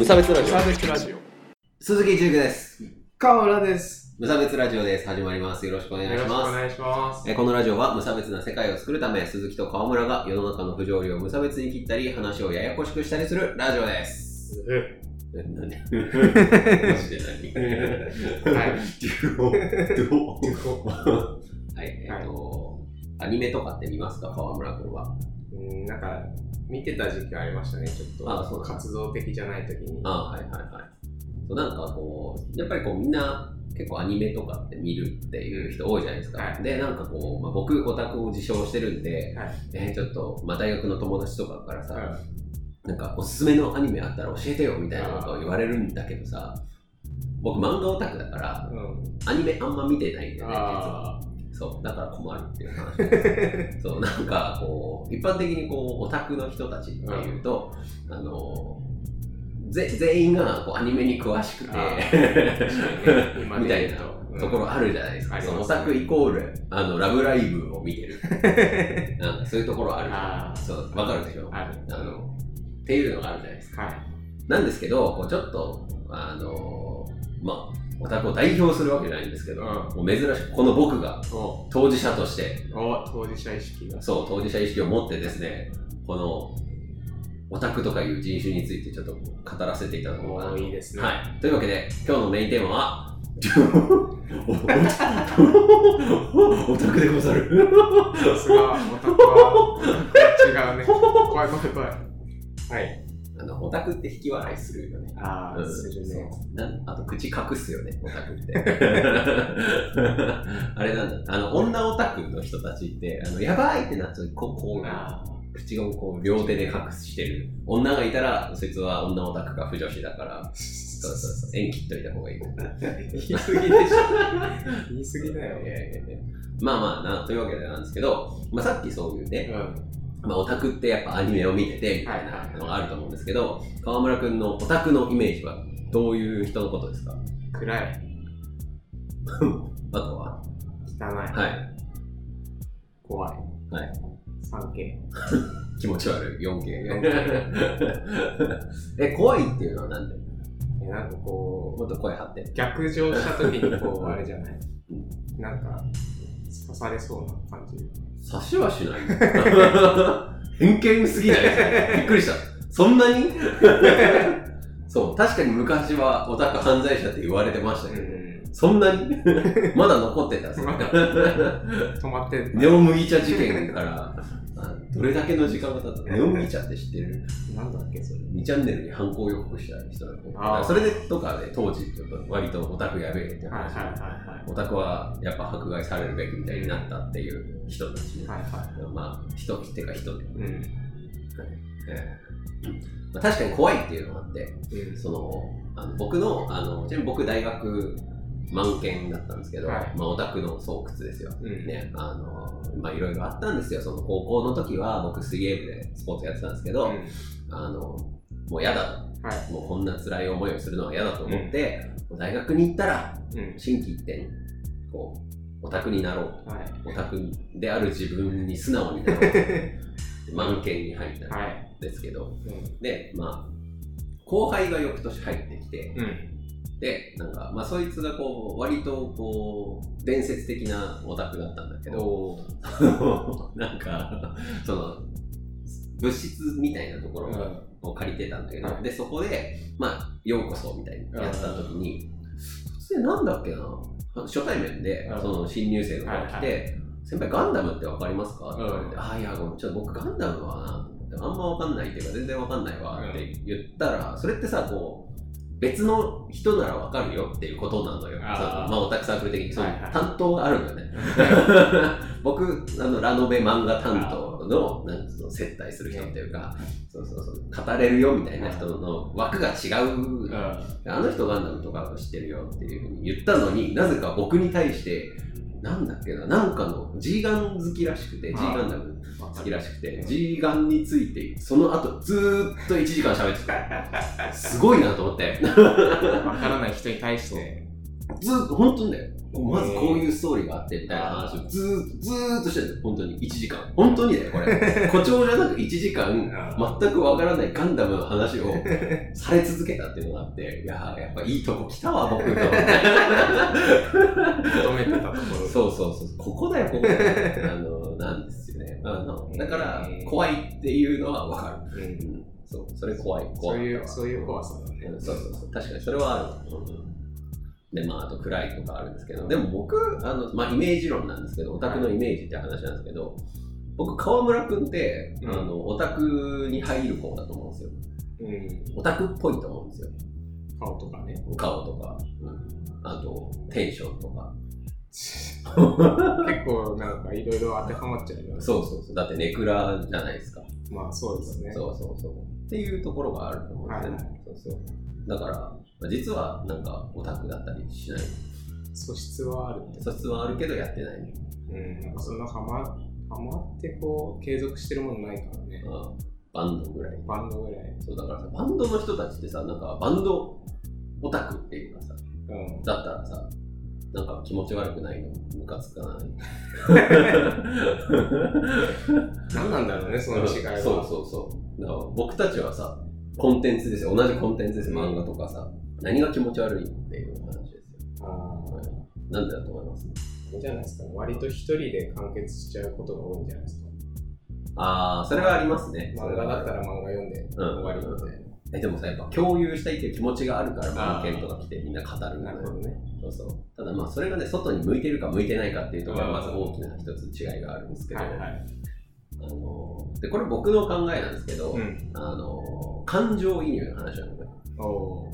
無差別ラジオサーベスラジオ。鈴木純です。河村です。無差別ラジオです。始まります。よろしくお願いよろしくおします。願いします。えーこのラジオは無差別な世界を作るため、鈴木と川村が世の中の不条理を無差別に切ったり、話をややこしくしたりするラジオです。えなんで？マジで何？はい。はい、えっと、アニメとかって見ますか？川村君は。うん、なんか、見てた時期ありましたね、ちょっと。あそ活動的じゃない時に。あはいはいはい。そうなんかこう、やっぱりこうみんな結構アニメとかって見るっていう人多いじゃないですか。はいで、なんかこう、まあ、僕オタクを自称してるんで、はい。えーちょっと、まあ、大学の友達とかからさ、はなんかおすすめのアニメあったら教えてよみたいなことを言われるんだけどさ、僕漫画オタクだからい。、うん。アニメあんま見てないんだよね、実は。あそう、だから困るっていう話。そう、なんかこう、一般的にこう、オタクの人たちっていうと、あの、ぜ全員がこうアニメに詳しくて みたいなとところあるじゃないですか。うんそのオタクイコール、あの、ラブライブを見てる。なんかそういうところあるじ。そう、わかるでしょ？ある。あの、っていうのがあるじゃないですか。はい。なんですけど、こうちょっと、あの、まあ、オタクを代表するわけじゃないんですけど、うんもう珍しくこの僕がお、当事者として、お、当事者意識が。そう、当事者意識を持ってですね、この、オタクとかいう人種についてちょっと語らせていただこうかなお、いいですね。はい。というわけで、今日のメインテーマは、お オタクでござる。さすが、オタクは違うね。怖い怖い怖い。はい。あの、オタクって引き笑いするよね。ああ、うんするね。なんあと口隠すよね、オタクって。あれなんだ、あの、女オタクの人たちって、あの、やばいってなっちゃう、こう、こう、あ口をこう、両手で隠してる女がいたら、そいつは女オタクか不女子だから、そうそうそう、縁切っといた方がいい。い言い過ぎでしょ。言い過ぎだよ。やいやいやまあまあな、というわけでなんですけど、まあさっきそういうね、うん。まあオタクってやっぱアニメを見てて、みたいなのがあると思うんですけど、川村くんのオタクのイメージはどういう人のことですか？暗い。あとは？汚い。はい。怖い。はい。3K。気持ち悪い 4K え怖いっていうのはなんで？えなんかこもっと声張ってう、逆上した時にこう、あれじゃない？なんか、刺されそうな感じ。刺しはしない。偏見すぎない？びっくりした。そんなに？そう確かに昔はオタク犯罪者って言われてましたけど、ん。そんなに？まだ残ってた。止まってる。ネオ麦茶事件からあどれだけの時間が経ったネオ麦茶って知ってる？なんだっけ、それ。2チャンネルに犯行予告した人だとそれでとかで当時ちょっと割とオタクやべえって話、はいはいはオタクはやっぱ迫害されるべきみたいになったっていう人たちね、いはい。はいはまあ人っていうか人。うん。えーまあ、確かに怖いっていうのがあってうん。そのあの僕のあのちなみに僕大学満研だったんですけど、はいまあ、オタクの巣窟ですようん。ね、あの、まあ、いろいろあったんですよ。その高校の時は僕水泳部でスポーツやってたんですけど、うんあの、もう嫌だはい。と。もうこんな辛い思いをするのは嫌だと思って、もう大学に行ったら、うん。心機一転、こう、オタクになろう。はい。オタクである自分に素直になろう。満研に入ったんはい。ですけど、うん。で、まあ、後輩が翌年入ってきて、うん。で、なんか、まあ、そいつがこう、割とこう、伝説的なオタクだったんだけど、なんか、その、物質みたいなところうん。を借りてたんだけど、はい。で、そこで、まあ、ようこそみたいにやった時に、突然なんだっけな、初対面でう、ん。その新入生の子が来て、は先輩ガンダムってわかりますか？って言われて、うんあ、いや、ちょっと僕ガンダムはな、あんまわかんないっていうか、全然わかんないわって言ったら、それってさ、こう、別の人ならわかるよっていうことなのよ。あまあ、オタクサークル的に、その担当があるんだよね。僕、あの、ラノベ漫画担当の、なんつうの、接待する人っていうか、そうそうそう、語れるよみたいな人の枠が違う。うん。あの人ガンダムとか知ってるよっていうふうに言ったのになぜか僕に対して、なんだっけな、なんかの G ガン好きらしくて、G ガンダム好きらしくて、G ガンについて、その後ずーっと1時間喋ってた。すごいなと思って。わからない人に対して、ずーっと、本当にね、まずこういうストーリーがあってみたいな話をずーっと、ずーっとしてる本当に1時間。本当にね、これ。誇張じゃなく1時間、全くわからないガンダムの話を され続けたっていうのがあって、いやー、やっぱいいとこ来たわ、僕と。求めてたところ。そうそうそう。ここだよ、ここだよ。あの、なんですよね。あの、だから、怖いっていうのはわかる。うんうん。そう、それ怖い。怖い。そういう、そういう怖さだね。うんそうそうそう。確かにそれはある。うんで、まあ、あと暗いとかあるんですけど、でも僕、あの、まあ、イメージ論なんですけど、オタクのイメージって話なんですけど、僕、川村くんって、うんあの、オタクに入る方だと思うんですよ。うん。オタクっぽいと思うんですよ。顔とかね。顔とか、うん、あと、テンションとか。結構なんかいろいろ当てはまっちゃうよね。そうそうそう。だってネクラじゃないですか。まあそうですね。そうそうそう。っていうところがあると思うんですよね。はいそうそう。だから、まあ実はなんかオタクだったりしない。素質はある。素質はあるけどやってない。うん。なんかそんなハマ、ハマってこう、継続してるものないからね。うんバンドぐらい。バンドぐらい。そうだからさ、バンドの人たちってさ、なんかバンドオタクっていうかさ、うん。だったらさ、なんか気持ち悪くないの？ムカつかない？何なんだろうね、その違いは。そうそうそう。だから僕たちはさ、コンテンツですよ。同じコンテンツですよ。漫画とかさ。何が気持ち悪いっていう話ですよ。あはいなんでだと思います？あ、いいんじゃないですかね。割と一人で完結しちゃうことが多いんじゃないですか。ああ、それはありますね。漫画だったら漫画読んでうん終わりみたいえ、でもさ、やっぱ共有したいっていう気持ちがあるから、文献とか来てみんな語るんな。だよね。そうそう。ただまあ、それがね、外に向いてるか向いてないかっていうところはまず大きな一つ違いがあるんですけど、はいはい。あので、これ僕の考えなんですけど、うん。あの感情移入の話なのよ。おお。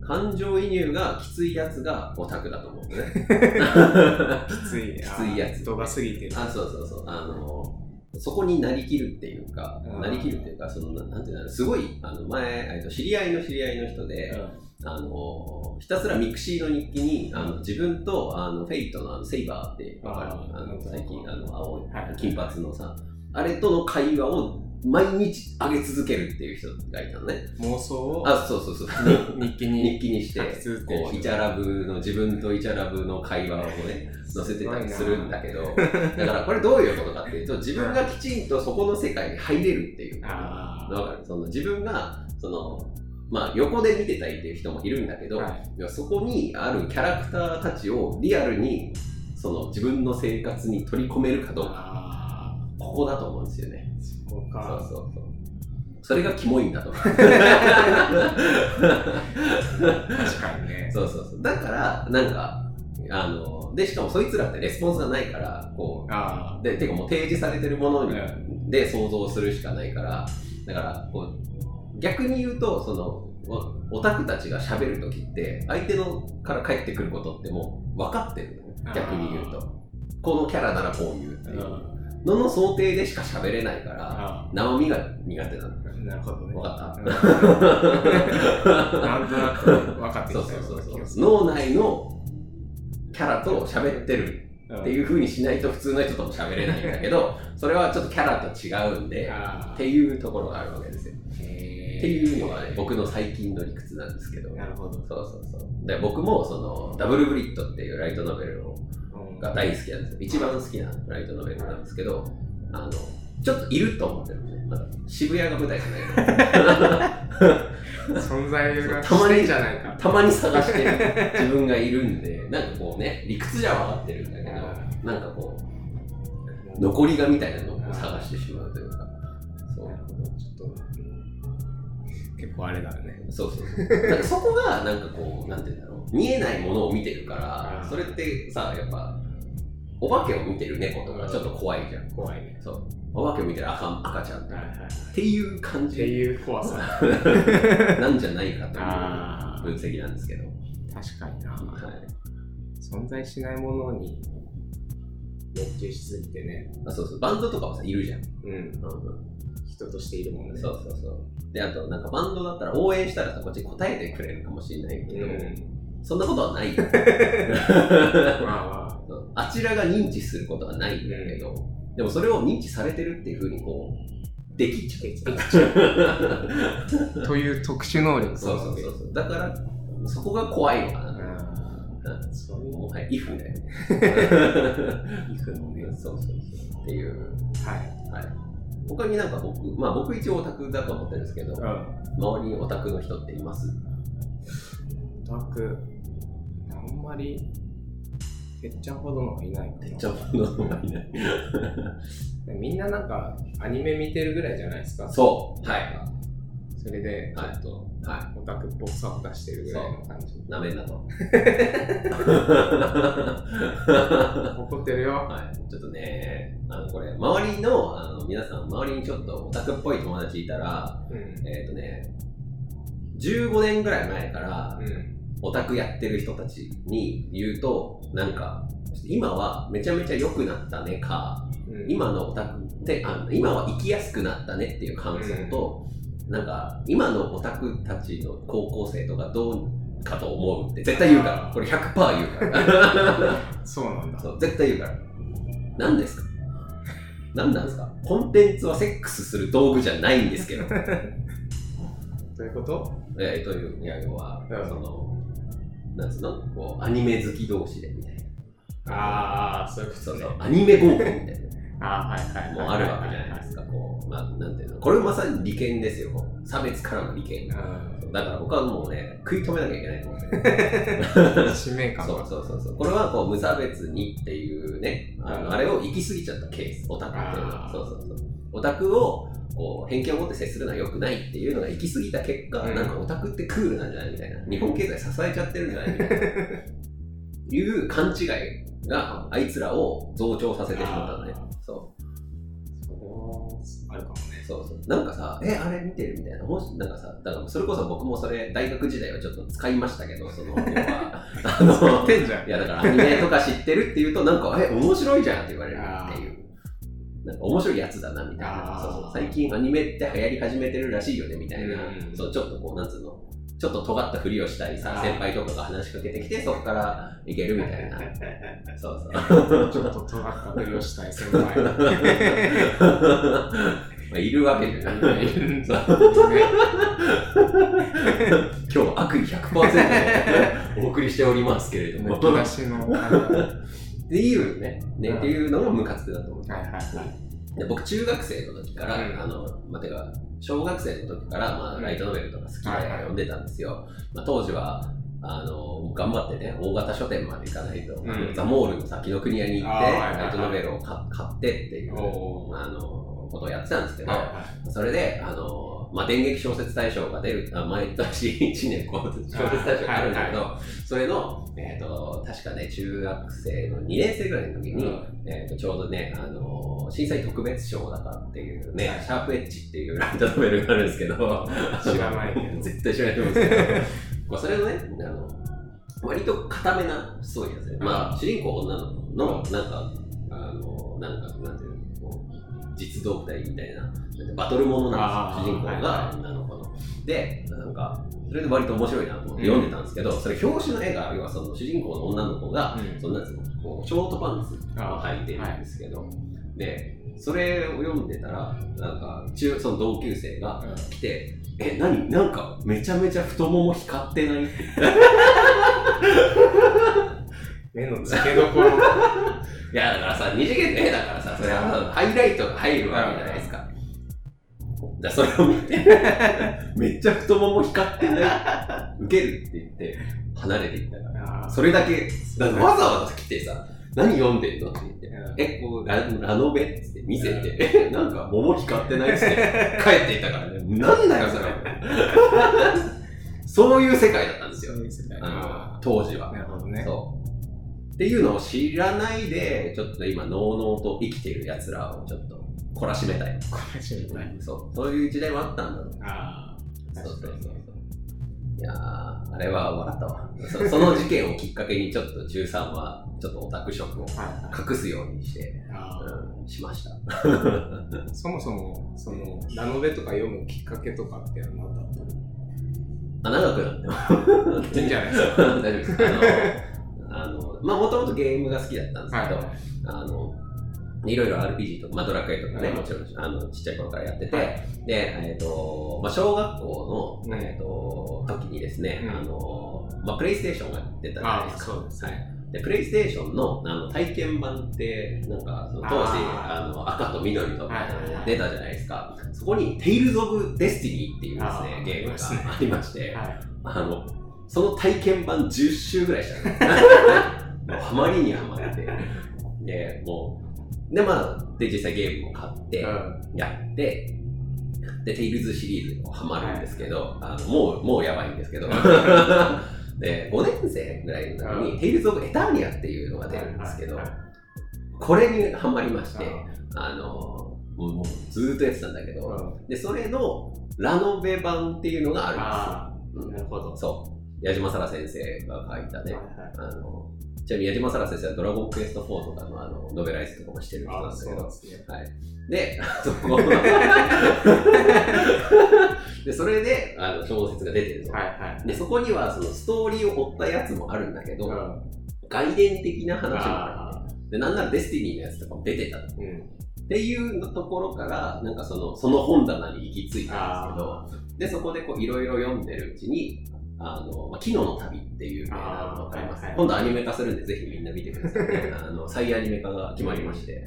感情移入がきついやつがオタクだと思うね。きついね。きついやつ人が過ぎてる。あ、そうそうそう。あのそこになりきるっていうか、うんなりきるっていうか、その、ななんていうんだろう、すごい、あの、前、えっと知り合いの知り合いの人で、うあのひたすらミクシーの日記に、あの自分と、あの、フェイトのあのセイバーって、わかるあの、最近、あの、青い、金髪のさ、あれとの会話を毎日上げ続けるっていう人がいたのね。ん妄想を？あ、そうそうそう。日記日に記にしてこうイチャラブの自分とイチャラブの会話をね載せてたりするんだけど。だからこれどういうことかっていうと自分がきちんとそこの世界に入れるっていう。あわかる？その自分がそのまあ横で見てたいっていう人もいるんだけど、はい。そこにあるキャラクターたちをリアルにその自分の生活に取り込めるかどうか。あここだと思うんですよね。ーそこそうかそうそう。それがキモいんだと確かにね。そうそうそう。だから、なんか、あの、で、しかもそいつらってレスポンスがないから、こあう、で、てかもう提示されてるもので想像するしかないから、だから、こう、逆に言うと、その、おオタクたちが喋るときって、相手のから返ってくることってもう分かってるのよあー逆に言うと。このキャラならこう言うってあいうのの想定でしか喋れないから、あ生身が苦手なの。ーなるほどね。分かった？うん。なんとなく分かってきたよそうそうそう脳内のキャラと喋ってるうんっていう風にしないと普通の人とも喋れないんだけど、それはちょっとキャラと違うんで、あっていうところがあるわけですよ。っていうのがね、僕の最近の理屈なんですけど。なるほど。そうそうそう。で、僕もその、ダブルブリッドっていうライトノベルをうんが大好きなんですよ。一番好きなライトノベルなんですけど、あの、ちょっといると思ってるんですね。まだ渋谷が舞台じゃない。存在がたまにじゃないかたまに探してる自分がいるんで、なんかこうね、理屈じゃ分かってるんだけど、なんかこう、残りがみたいなのを探してしまうというか、そうちょっとうん結構あれだねそうそうそう。なんかそこが、なんかこう、なんていうんだろう、見えないものを見てるからそれってさ、やっぱ、お化けを見てる猫とかちょっと怖いじゃん。怖いねそう。お化けを見てる赤赤ちゃんとかはいはいはいっていう感ってじいう怖さ なんじゃないかという分析なんですけど。確かになはい。存在しないものに熱中しすぎてねあそうそう。バンドとかもさ、いるじゃん。うんうん人としているもんねそうそうそう。で、あと、なんかバンドだったら応援したらさ、こっち答えてくれるかもしれないけど、うんそんなことはないあちらが認知することはないんだけど、でもそれを認知されてるっていうふうにこう、できちゃう。あという特殊能力そうそうそうそう。だから、そこが怖いのかな。あうんそういうもはやイフね。イフのね。そうそうそう。っていう。はい。はい。他になんか僕、まあ僕一応オタクだと思ってるんですけど、うん。周りにオタクの人っています？オタク、あんまり、てっちゃんほどのはいないかなめっちゃものがいない。みんななんか、アニメ見てるぐらいじゃないですか？そう。はい。それで、ちょはいっと、はオタクっぽさを出してるぐらいの感じ。い。なめんなと。怒ってるよ。はい。ちょっとね、あの、これ、周りの、あの、皆さん、周りにちょっとオタクっぽい友達いたら、うん。えっ、とね、15年ぐらい前から、うん。オタクやってる人たちに言うと、なんか、今はめちゃめちゃ良くなったねか、うん、今のオタクってあ今は生きやすくなったねっていう感想と、なんか今のオタクたちの高校生とかどうかと思うって絶対言うから。これ100%言うから。そうなんだ。そう絶対言うから。何ですか？何なんですか？コンテンツはセックスする道具じゃないんですけど。どういうこと？えーといういや要は、うん。そのなんつうの？こうアニメ好き同士でみたいなああ、そういうことねそうそう。アニメ合コンみたいな ああ、はいはいはい。もうあるわけじゃないですか、こう、まあ、なんていうの、これまさに利権ですよ、差別からの利権。うだから僕はもうね、食い止めなきゃいけないと思って。使命感そうが。そうそうそう。これはこう無差別にっていうね、あうんのあれを行き過ぎちゃったケース、オタクっていうのは。そうそうそう。オタクをこう偏見を持って接するのは良くないっていうのが行き過ぎた結果、うんなんかオタクってクールなんじゃないみたいな。日本経済支えちゃってるんじゃないみたいな。いう勘違いがあいつらを増長させてしまったのねあ。そう。それはあるかもね。そうそう。なんかさ、え、あれ見てるみたいな。もし、なんかさ、だからそれこそ僕もそれ、大学時代はちょっと使いましたけど、その、要は、あの、てんじゃんいやだからアニメとか知ってるって言うと、なんか、え、面白いじゃんって言われるっていう。なんか面白いやつだなみたいな。そうそう。最近アニメって流行り始めてるらしいよねみたいな。うんそう、ちょっとこう、なんつうの。ちょっと尖ったふりをしたりさ、先輩とかが話しかけてきて、そこからいけるみたいな。そうそう。ちょっと尖ったふりをしたい先輩。まあ、いるわけじゃない。今日悪意100%でお送りしておりますけれども。むき出しの。っていうね、ね、うん。っていうのがムカつくだと思う。いはいはい。で僕、中学生の時から、うん。あの、まあ、てか、小学生の時から、まあ、うん。ライトノベルとか好きではいはい。読んでたんですよ。まあ、当時は、あの、頑張ってね、大型書店まで行かないと、ん。あのザ・モールの先の国屋に行って、ライトノベルを買買ってっていう、あの、ことをやってたんですけど、はいはそれで、あの、まあ、電撃小説大賞が出る、あ毎年 1年こう小説大賞があるんだけど、はそれの、えっ、と、確かね、中学生の2年生ぐらいの時に、うん。えっ、と、ちょうどね、あの、震災特別賞だからっていうね、はい。シャープエッジっていうライトノベルがあるんですけど、知らないけど。絶対知らないと思うんですけど、まあ、それのね、あの、割と固めなストーリーなんですね。まあ、主人公女の子の、なんか、あの、なんか、なんていうの、実動部隊みたいな、バトルものなんですよ、主人公あーが女の子の。で、なんか、それで割と面白いなと思って読んでたんですけど、それ表紙の絵が、要はその主人公の女の子が、うん。そんなんですよこうショートパンツを履いてるんですけど、で、それを読んでたら、なんか、中その同級生が来て、え、何なんか、めちゃめちゃ太もも光ってないって。目の付けどころ。いや、だからさ、二次元の絵だからさ、それはハイライトが入るわけじゃないですか。だからそれを見て、めっちゃ太もも光ってない、ウケるって言って、離れていったから。それだけ、だわざわざ来てさ、何読んでんのって言って、うんえ、こう、ララノベって見せて、え、なんか桃光ってないっつって 帰っていったからね、なんだよそれ。そういう世界だったんですよそう。いう当時はー。なるほどね。そう。っていうのを知らないで、ちょっと今、のうのうと生きてる奴らをちょっと懲らしめたい。これ知りたい。そう。そういう時代もあったんだろう。ああ、そうそうそう。いやー、あれは笑ったわ。そその事件をきっかけにちょっと中3は、ちょっとオタク色を隠すようにして、あうん、しました。ー そもそも、その、ラノベとか読むきっかけとかって何だったの？あ、長くなっても。いいんじゃないですか。大丈夫です。あの、まあ、もともとゲームが好きだったんですけど、はい。あの、いろいろ RPG とか、まあ、ドラクエとかね、うんもちろんあのちっちゃい頃からやってて、はいで、えっ、と、まあ、小学校の、うんえっ、と、時にですね、うんあの、まあ、プレイステーションが出たじゃないですか。そうですね。で、プレイステーションのあの体験版って、なんか、その当時、あの赤と緑とかはいはいはい出たじゃないですか。そこに、テイルズ・オブ・デスティニーっていうですね、あーゲームがありまして、はい。あの、その体験版10周ぐらいしたの。ハマりにハマって。で、もう、で、まあ、で、実際ゲームも買って、うんやって、で、テイルズシリーズにもハマるんですけど、あのもう、もうやばいんですけど、で、5年生ぐらいの時に、うんテイルズ・オブ・エターニアっていうのが出るんですけど、これにハマりまして、ああの、もうもうずーっとやってたんだけど、うんで、それのラノベ版っていうのがあるんですよ。なるほど。うんそう。矢島沙羅先生が書いたね、はいはいあの、ちなみに矢島沙羅先生はドラゴンクエスト4とかのあのノベライズとかもしてる人なんだけど。はい。で、そこ で、それで、あの、小説が出てるの。はいはい。で、そこには、そのストーリーを追ったやつもあるんだけど、うん外伝的な話もあある。で、なんならデスティニーのやつとかも出てた。っーうん。ていうところから、なんかその、その本棚に行き着いたんですけど、あで、そこでこう、いろいろ読んでるうちに、あの、まあ、昨日の旅っていう映画がわかります、あーはいはい。今度アニメ化するんで、ぜひみんな見てください。ね。あの、再アニメ化が決まりまして、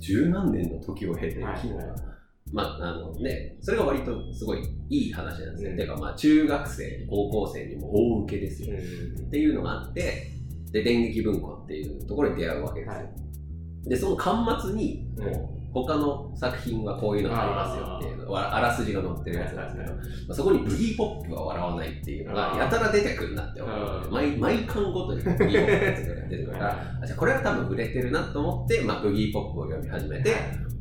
十何年の時を経て、はい。昨日がまあ、あのね、それが割とすごいいい話なんですね。うん。てか、まあ、中学生、高校生にも大受けですよ。うん。っていうのがあって、で、電撃文庫っていうところに出会うわけですよ。はい。で、その端末に、うん。こう他の作品はこういうのがありますよっていうの。わあらすじが載ってるやつなんですけど、まあ、そこにブギーポップは笑わないっていうのがやたら出てくるなって思って、うん。毎毎巻ごとにブギーポップのやつが出てくる。から、あじゃあこれは多分売れてるなと思って、まあ、ブギーポップを読み始めて、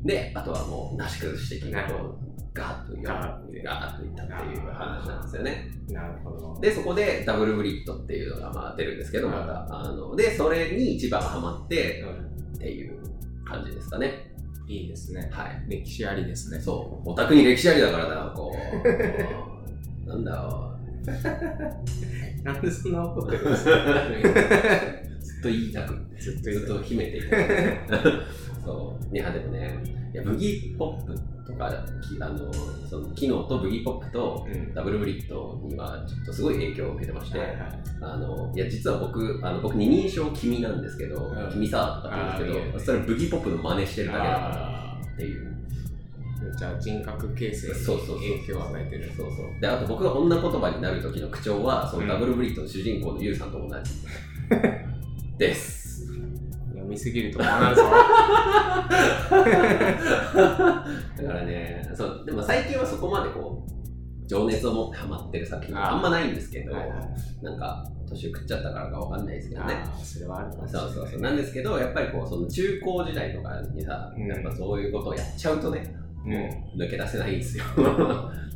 で、あとはもう、なし崩し的にこう、ガーッとガいったっていう話なんですよね。なるほど。で、そこでダブルブリッドっていうのがまあ出るんですけど、また。あので、それに一番ハマってうん。っていう感じですかね。いいですね。はい。歴史ありですね。そう。オタクに歴史ありだからな、こう。なんだよ。なんでそんな怒ってるんですか？ずっと言いたくて、ずっとずっと秘めていた。そう。いや、でもね、いやブギーポップとか、きあの、その、機能とブギーポップとうんダブルブリッドにはちょっとすごい影響を受けてまして、はいはいあの、いや、実は僕、あの僕二人称君なんですけど、うん君さとかって言うんですけど、それブギーポップの真似してるだけだからあっていう。ーじゃあ人格形成にそうそうそう影響を与えてる。そうそう。で、あと僕が女言葉になる時の口調は、そのうんダブルブリッドの主人公のユウさんと同じ。です。読みすぎるとこうなるぞ。だからね、そう、でも最近はそこまでこう、情熱を持ってハマってる作品があんまないんですけど、はいはいなんか、年食っちゃったからかわかんないですけどね。それはあるそうそうそう。なんですけど、やっぱりこう、その中高時代とかにさ、うんやっぱそういうことをやっちゃうとね、うん抜け出せないんですよ。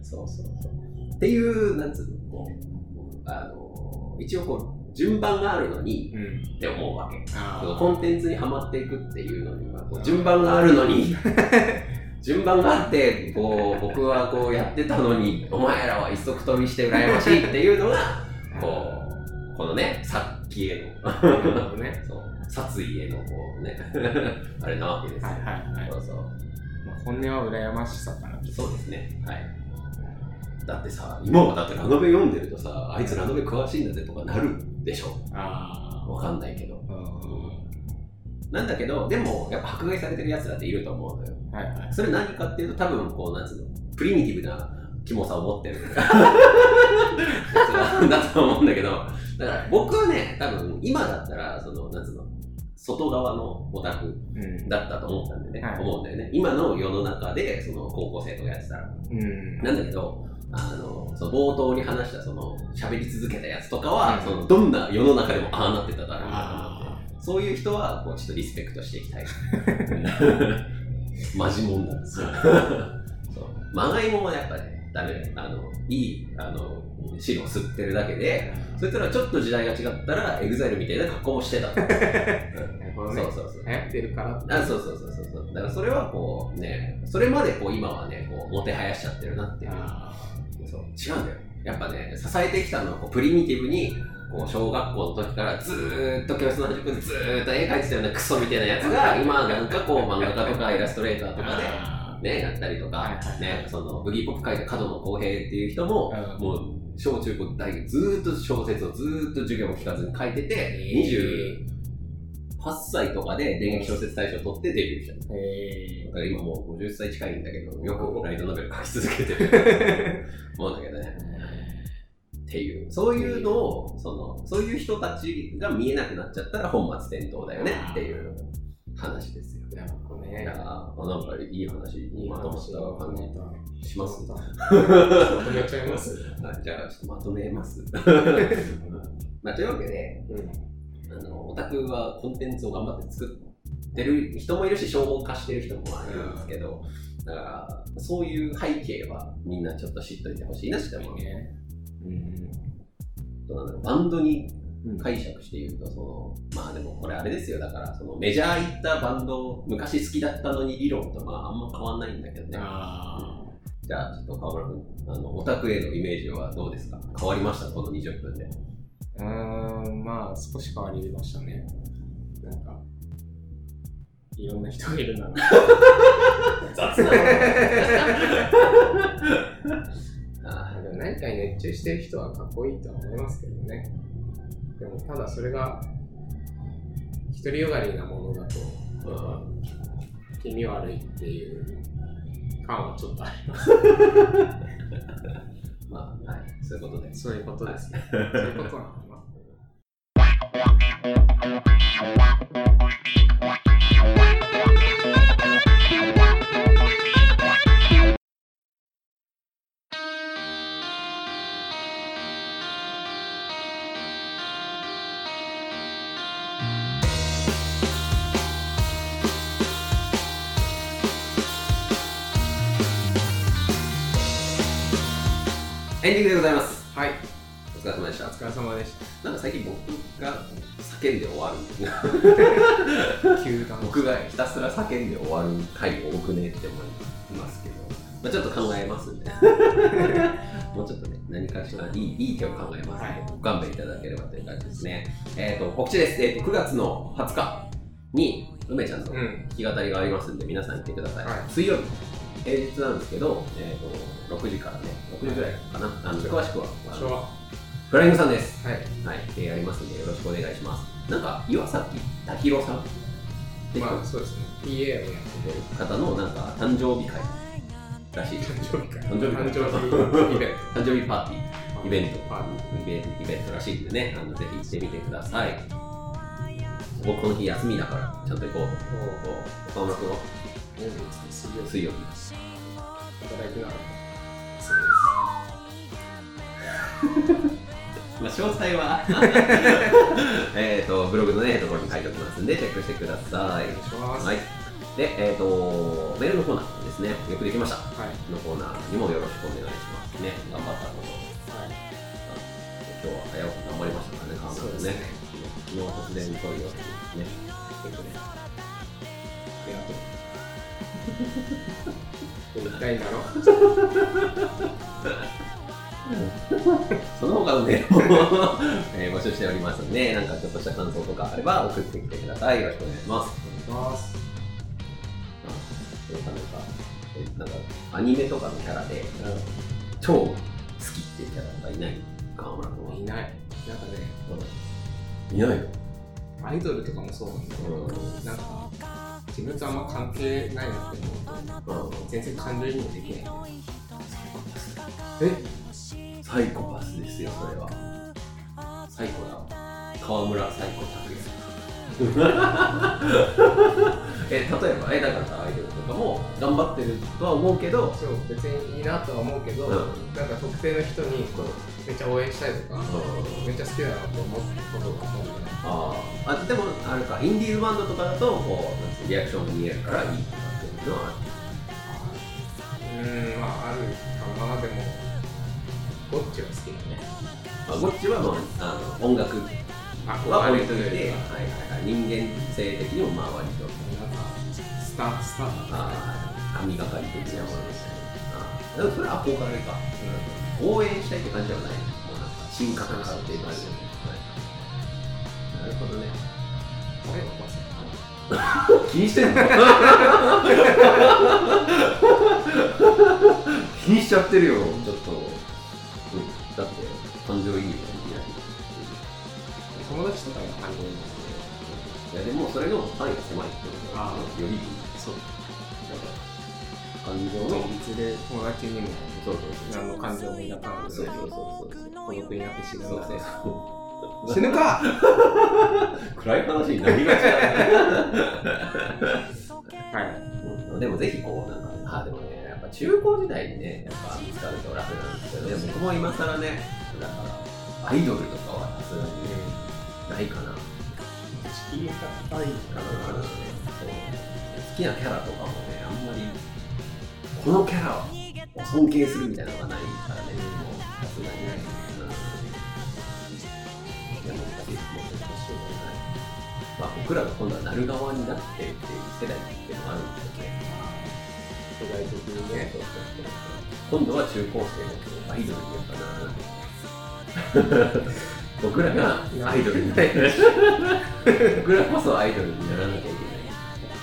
そうそうそう。っていう、なんつうの、こう、あの、一応こう、順番があるのにうん。って思うわけ。コンテンツにはまっていくっていうのには、こう順番があるのに、順番があって、こう、僕はこうやってたのに、お前らは一足飛びして羨ましいっていうのが、こう、このね、殺気への、ね。そう、殺意へのこうね、あれなわけですよ。はいはいはい。そうそう。まあ、本音は羨ましさかな。そうですね。はい。だってさ、今はだってラノベ読んでるとさ、あいつラノベ詳しいんだぜとかなるでしょ。あわかんないけど。あ。うん。なんだけど、でも、やっぱ迫害されてる奴だっていると思うのよ。はいはい。それ何かっていうと、多分こう、なんつうの、プリミティブなキモさを持ってる。だと思うんだけど、だから僕はね、多分今だったら、その、なんつうの、外側のオタクうん。だったと思ったんでね、はい思うんだよね。今の世の中で、その高校生とかやってたら。うん。なんだけど、あの、その冒頭に話したその喋り続けたやつとかは、うんそのどんな世の中でもああなってただろうなそういう人はこうちょっとリスペクトしていきたい。マジモンなんですよ。そう。まがいもはやっぱね、ダメ。あの、いい、あの、汁を吸ってるだけで、そいつらちょっと時代が違ったら、エグザイルみたいな格好もしてた。うん。そうそうそう。流行ってるから。あそうそうそうそうそう。だからそれはこうね、それまでこう今はね、こう、もてはやしちゃってるなっていう。あそう。違うんだよ。やっぱね、支えてきたのはこうプリミティブに、こう小学校の時からずーっと教室の端っこでずーっと絵描いてたようなクソみたいなやつが今なんかこう漫画家とかイラストレーターとかあでねやったりとか、ねそのブギーポップ描いた上遠野浩平っていう人も、うんもう小中高大学ずーっと小説をずーっと授業も聞かずに書いてて、28歳とかで電撃小説大賞取ってデビューした。えだから今もう50歳近いんだけど、よくライトノベル書き続けてる もんだけどね。っていう、そういうのを、その、そういう人たちが見えなくなっちゃったら本末転倒だよねっていう話ですよ。ー、なるほどね。いやーなんかいい話にまとまった感じします？まとめちゃいます？あ じゃあ、ちょっとまとめます。まあ、というわけで、うん。あのオタクはコンテンツを頑張って作ってる人もいるし、消耗化してる人もまあいるんですけど、だから、そういう背景はみんなちょっと知っといてほしいなって思う。ね。うん。どうなんだろうバンドにうん解釈して言うと、その、まあでもこれあれですよ、だから、そのメジャー行ったバンド、昔好きだったのに理論とまああんま変わんないんだけどね。あじゃあ、ちょっと川村君、あの、オタクへのイメージはどうですか？変わりました？この20分で。あ。うーん、まあ少し変わりましたね。なんか、いろんな人がいるなら。雑な あでも何かに熱中してる人はかっこいいとは思いますけどね。でもただそれが独りよがりなものだと、気味悪いっていう感はちょっとあります。まあ、はい、そういうことで。そういうことですね。そういうことなのエンディングでございます。はい、お疲れ様でしたお。疲れ様でした。なんか最近僕が叫んで終わる。僕がひたすら叫んで終わる回多くねって思いますけど、まあ、ちょっと考えますんで、もうちょっとね、何かしらいいいい手を考えますので、はいご勘弁いただければという感じですね。えっ、と、告知です。えっ、と、9月の20日に、梅ちゃんの弾うん。き語りがありますんで、皆さん行ってください。はい水曜日、平日なんですけど、えっ、と、6時からね、6時ぐらいかな。あの詳しくは、場所はフライングさんです。はい。はい、でやりますんで、よろしくお願いします。なんか、岩崎太弘さん？まあそうですね。PA をやってて、方のなんか誕生日会らしい誕生日会。誕生日会誕生日イベン誕生日パーティト。ーイベントパーテイベントイベントらしいんでねあのぜひ行ってみてください僕この日休みだからちゃんと行こうィー。岡村君は？水曜日。水曜日働いてなかった。まあ、詳細は えっとブログのねところに書いておきますんでチェックしてくださいお願いします。はいでえっ、とメールのコーナーですねよくできましたはい。のコーナーにもよろしくお願いしますね頑張ったことはい。今日は早起き頑張りましたからね、川村君ね。昨日突然撮るよってね。結構ね。ありがとう。言いたいんだろその他のメールも、えー募集しておりますので、なんかちょっとした感想とかあれば送ってきてください。よろしくお願いします。お願いします。なんか、えなんかアニメとかのキャラで、超好きっていうキャラとかいない？川村君は。いない。なんかね、いないよ。アイドルとかもそうなんだけど、うんなんか、自分とあんま関係ないなって思うと、全然感情移入できない。え？サイコパスですよ、それは。サイコだ。河村サイコ拓也。え、例えば、え、だからさ、アイドルとかも頑張ってるとは思うけど、そう、別にいいなとは思うけど、うんなんか特定の人にこうめっちゃ応援したいとか、うんめっちゃ好きだなと思うことが多いね。あーあ、でも、あれか、インディーズバンドとかだと、こう、リアクションが見えるからいいとかっていうのはある。うーん、まああるかな、でも、ゴッチは好きだね。まあ、こっちは、まあ、あの音楽あ、は置いといて、はいはい、人間性的にも、まあ、割と、なんか、スター、スターだ。あー神がかり的なものですね。あーでも、それは憧れか。応援したいって感じではない。もうなんか、進化感っていう感じで、はい。ほどね。あれ？気にしてんの 気にしちゃってるよ。ちょっと、うん、だって感情移入ができない友達とかが感情にいやでもそれの範囲が狭いってことあよりそう。感情の現実で友達にもそうそうそう。何の感情も抱かないそうそうそうそう。孤独になって死ぬそう 死ぬか。暗い話になりがちだ はい。でもぜひこうなんかあでもねやっぱ中高時代にねやっぱ見つかると楽なんですけどね僕も今更ねだからアイドルとかはさすがにないかな敷居が高いかなそう好きなキャラとかもねあんまりこのキャラを尊敬するみたいなのがないからねもうさすがにねうんいや難しいもう難しいよねまあ僕らが今度はなる側になってっていう世代っていうのがあるんですよね世代的にね今度は中高生のアイドルにやっぱならなきゃいけな。僕らがアイドルになる。僕らこそアイドルにならなきゃいけない。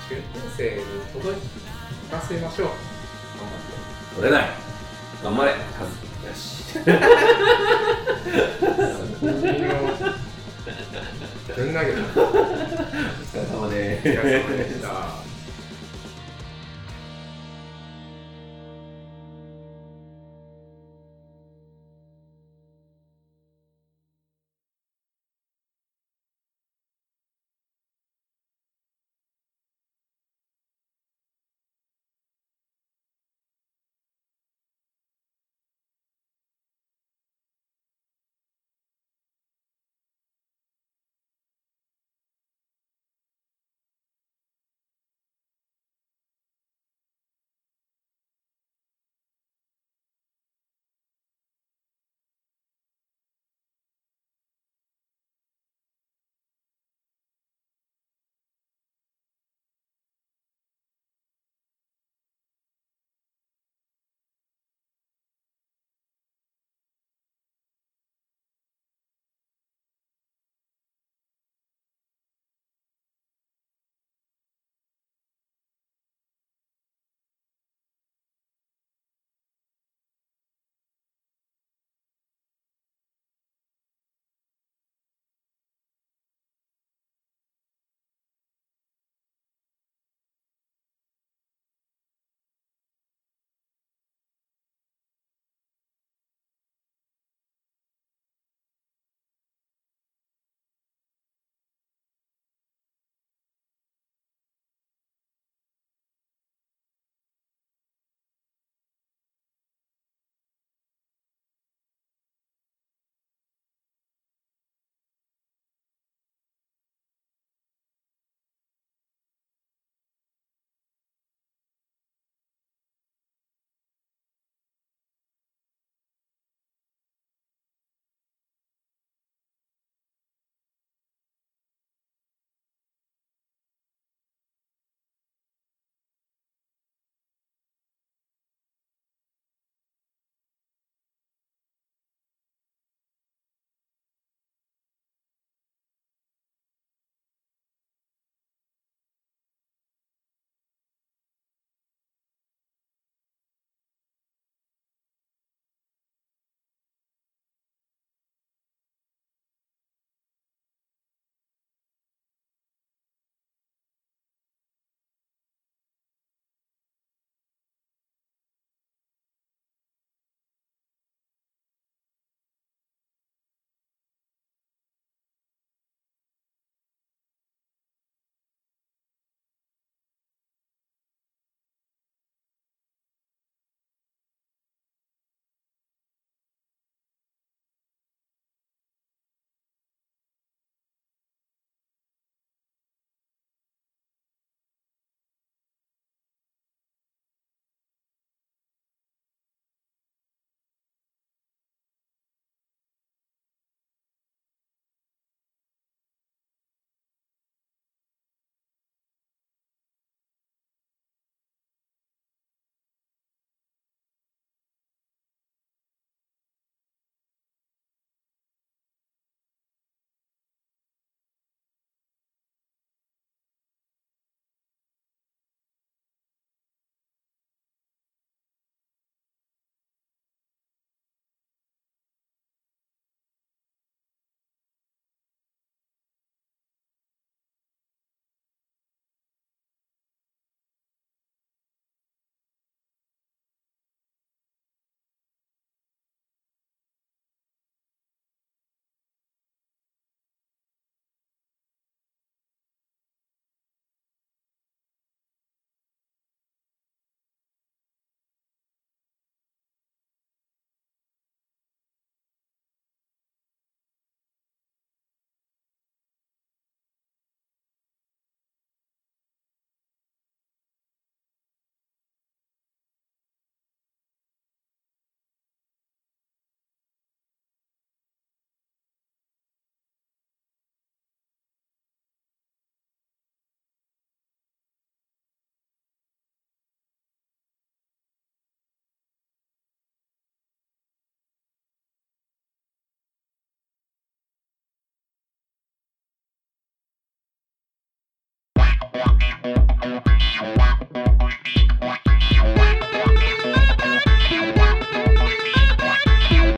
中高生に届かせましょう。それだよ頑張れ。カズよ。し。ぶん投げた。お疲れ様でお疲れ様でした Música